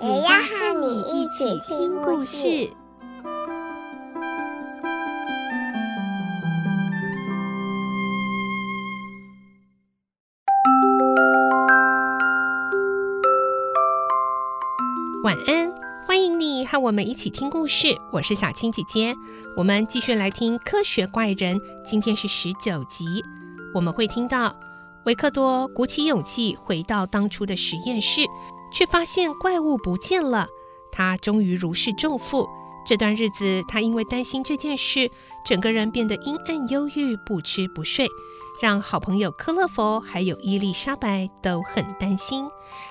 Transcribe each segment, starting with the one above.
也要和你一起听故事。晚安，欢迎你和我们一起听故事。我是小青姐姐，我们继续来听《科学怪人》，今天是十九集。我们会听到维克多鼓起勇气回到当初的实验室，却发现怪物不见了。他终于如释重负。这段日子，他因为担心这件事，整个人变得阴暗忧郁，不吃不睡，让好朋友科勒佛还有伊丽莎白都很担心。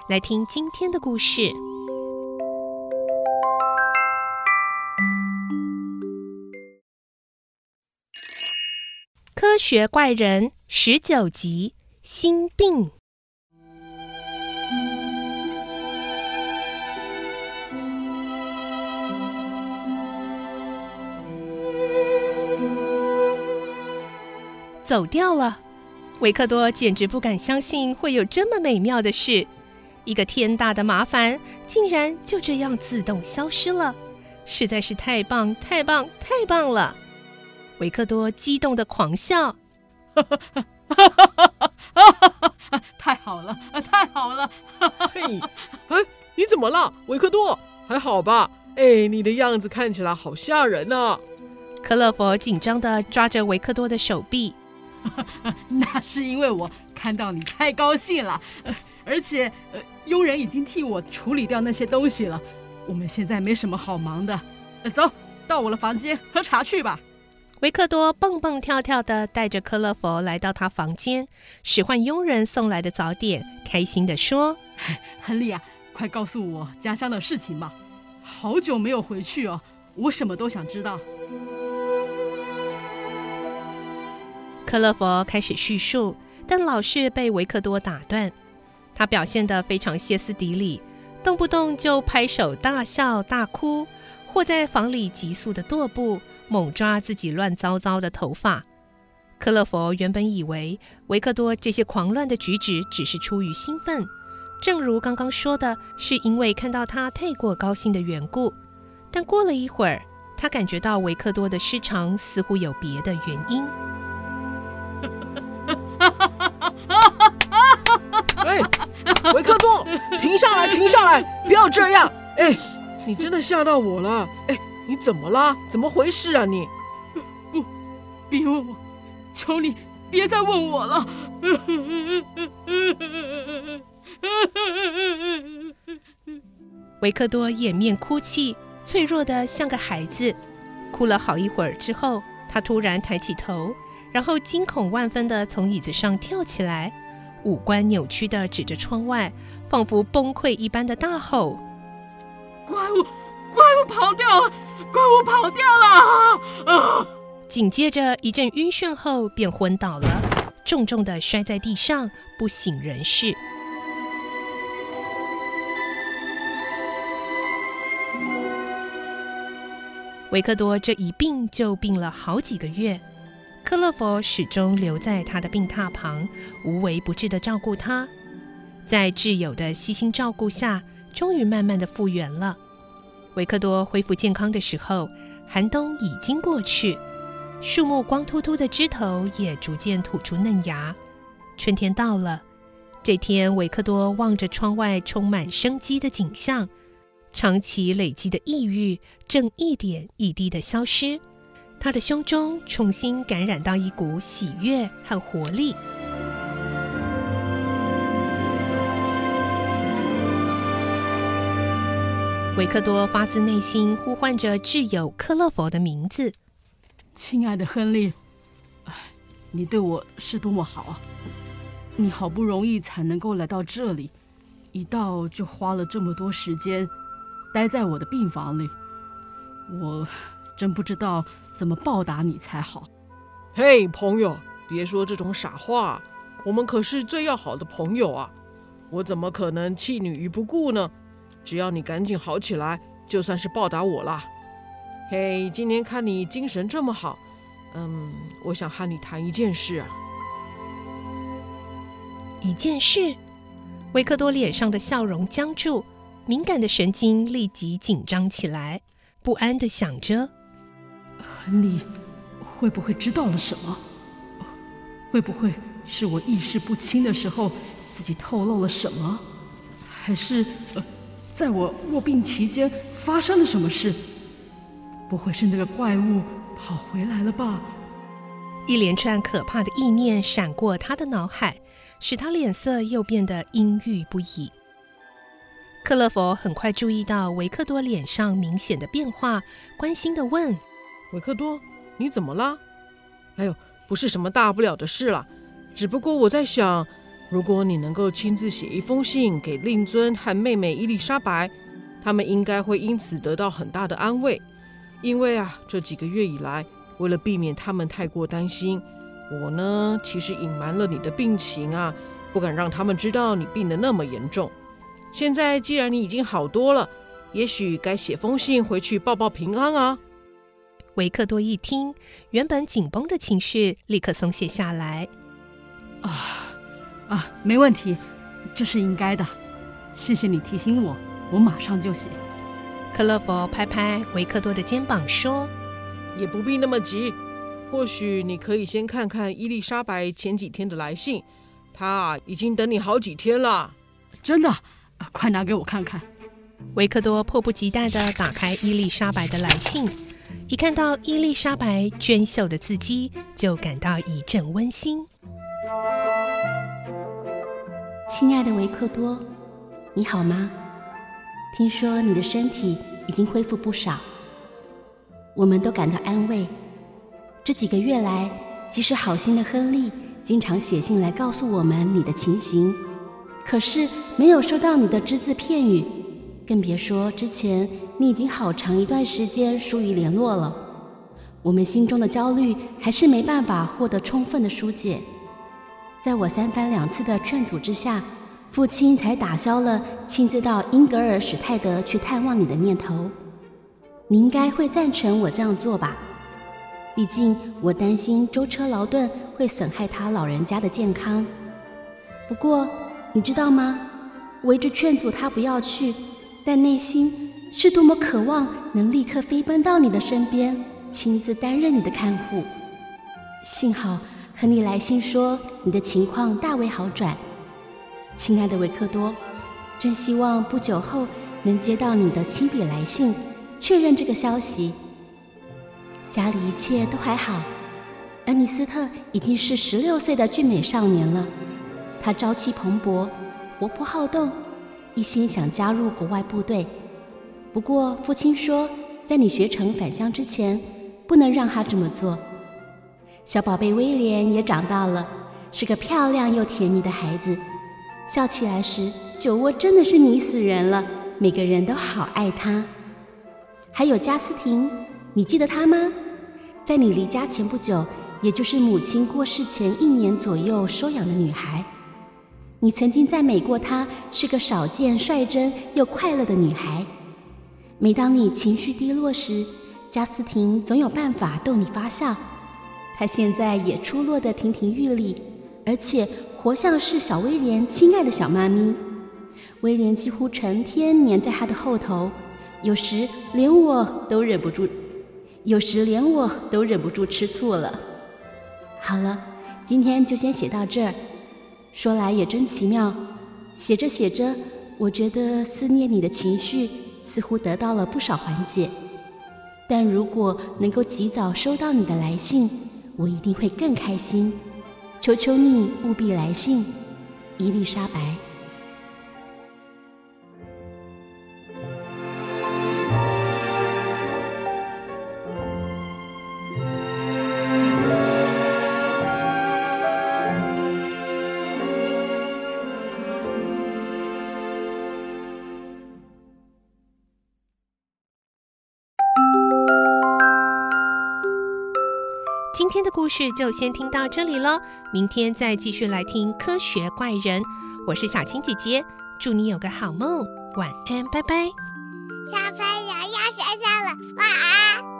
来听今天的故事。科学怪人十九集：心病。走掉了，维克多简直不敢相信会有这么美妙的事。一个天大的麻烦，竟然就这样自动消失了，实在是太棒、太棒、太棒了！维克多激动的狂笑，哈哈哈哈哈哈！太好了，太好了！嘿，哎，你怎么了，维克多？还好吧？哎，你的样子看起来好吓人呢。科勒佛紧张的抓着维克多的手臂，那是因为我看到你太高兴了，而且，呃，佣人已经替我处理掉那些东西了。我们现在没什么好忙的，走到我的房间喝茶去吧。维克多蹦蹦跳跳的带着科勒佛来到他房间，使唤佣人送来的早点，开心的说：“ 亨利啊，快告诉我家乡的事情吧，好久没有回去哦，我什么都想知道。”克勒佛开始叙述，但老是被维克多打断。他表现得非常歇斯底里，动不动就拍手大笑、大哭，或在房里急速地踱步。猛抓自己乱糟糟的头发，克勒佛原本以为维克多这些狂乱的举止只是出于兴奋，正如刚刚说的，是因为看到他太过高兴的缘故。但过了一会儿，他感觉到维克多的失常似乎有别的原因。停下来，停下来，不要这样！哎，你真的吓到我了！哎。你怎么啦？怎么回事啊你？不，别问我，求你别再问我了。维克多掩面哭泣，脆弱的像个孩子。哭了好一会儿之后，他突然抬起头，然后惊恐万分的从椅子上跳起来，五官扭曲的指着窗外，仿佛崩溃一般的大吼：“怪物！怪物跑掉了！”怪物跑掉了！啊！紧接着一阵晕眩后，便昏倒了，重重的摔在地上，不省人事。维克多这一病就病了好几个月，克勒佛始终留在他的病榻旁，无微不至地照顾他。在挚友的悉心照顾下，终于慢慢地复原了。维克多恢复健康的时候，寒冬已经过去，树木光秃秃的枝头也逐渐吐出嫩芽。春天到了，这天，维克多望着窗外充满生机的景象，长期累积的抑郁正一点一滴地消失，他的胸中重新感染到一股喜悦和活力。维克多发自内心呼唤着挚友克勒佛的名字：“亲爱的亨利，你对我是多么好啊！你好不容易才能够来到这里，一到就花了这么多时间，待在我的病房里，我真不知道怎么报答你才好。嘿，朋友，别说这种傻话，我们可是最要好的朋友啊！我怎么可能弃你于不顾呢？只要你赶紧好起来，就算是报答我啦。嘿，今天看你精神这么好，嗯，我想和你谈一件事啊。一件事，维克多脸上的笑容僵住，敏感的神经立即紧张起来，不安的想着：你会不会知道了什么？会不会是我意识不清的时候自己透露了什么？还是呃，在我卧病期间发生了什么事？不会是那个怪物跑回来了吧？一连串可怕的意念闪过他的脑海。使他脸色又变得阴郁不已。克勒佛很快注意到维克多脸上明显的变化，关心地问：“维克多，你怎么了？”“哎呦，不是什么大不了的事了，只不过我在想，如果你能够亲自写一封信给令尊和妹妹伊丽莎白，他们应该会因此得到很大的安慰。因为啊，这几个月以来，为了避免他们太过担心。”我呢，其实隐瞒了你的病情啊，不敢让他们知道你病得那么严重。现在既然你已经好多了，也许该写封信回去报报平安啊。维克多一听，原本紧绷的情绪立刻松懈下来。啊啊，没问题，这是应该的。谢谢你提醒我，我马上就写。克勒佛拍拍维克多的肩膀说：“也不必那么急。”或许你可以先看看伊丽莎白前几天的来信，她已经等你好几天了。真的？快拿给我看看。维克多迫不及待地打开伊丽莎白的来信，一看到伊丽莎白娟秀的字迹，就感到一阵温馨。亲爱的维克多，你好吗？听说你的身体已经恢复不少，我们都感到安慰。这几个月来，即使好心的亨利经常写信来告诉我们你的情形，可是没有收到你的只字片语，更别说之前你已经好长一段时间疏于联络了。我们心中的焦虑还是没办法获得充分的疏解。在我三番两次的劝阻之下，父亲才打消了亲自到英格尔史泰德去探望你的念头。你应该会赞成我这样做吧？毕竟，我担心舟车劳顿会损害他老人家的健康。不过，你知道吗？我一直劝阻他不要去，但内心是多么渴望能立刻飞奔到你的身边，亲自担任你的看护。幸好和你来信说你的情况大为好转。亲爱的维克多，真希望不久后能接到你的亲笔来信，确认这个消息。家里一切都还好，恩尼斯特已经是十六岁的俊美少年了。他朝气蓬勃，活泼好动，一心想加入国外部队。不过父亲说，在你学成返乡之前，不能让他这么做。小宝贝威廉也长大了，是个漂亮又甜蜜的孩子，笑起来时酒窝真的是迷死人了，每个人都好爱他。还有加斯廷。你记得她吗？在你离家前不久，也就是母亲过世前一年左右收养的女孩。你曾经赞美过她是个少见、率真又快乐的女孩。每当你情绪低落时，加斯廷总有办法逗你发笑。她现在也出落得亭亭玉立，而且活像是小威廉亲爱的小妈咪。威廉几乎成天黏在她的后头，有时连我都忍不住。有时连我都忍不住吃醋了。好了，今天就先写到这儿。说来也真奇妙，写着写着，我觉得思念你的情绪似乎得到了不少缓解。但如果能够及早收到你的来信，我一定会更开心。求求你务必来信，伊丽莎白。今天的故事就先听到这里喽，明天再继续来听科学怪人。我是小青姐姐，祝你有个好梦，晚安，拜拜。小朋友要睡觉了，晚安。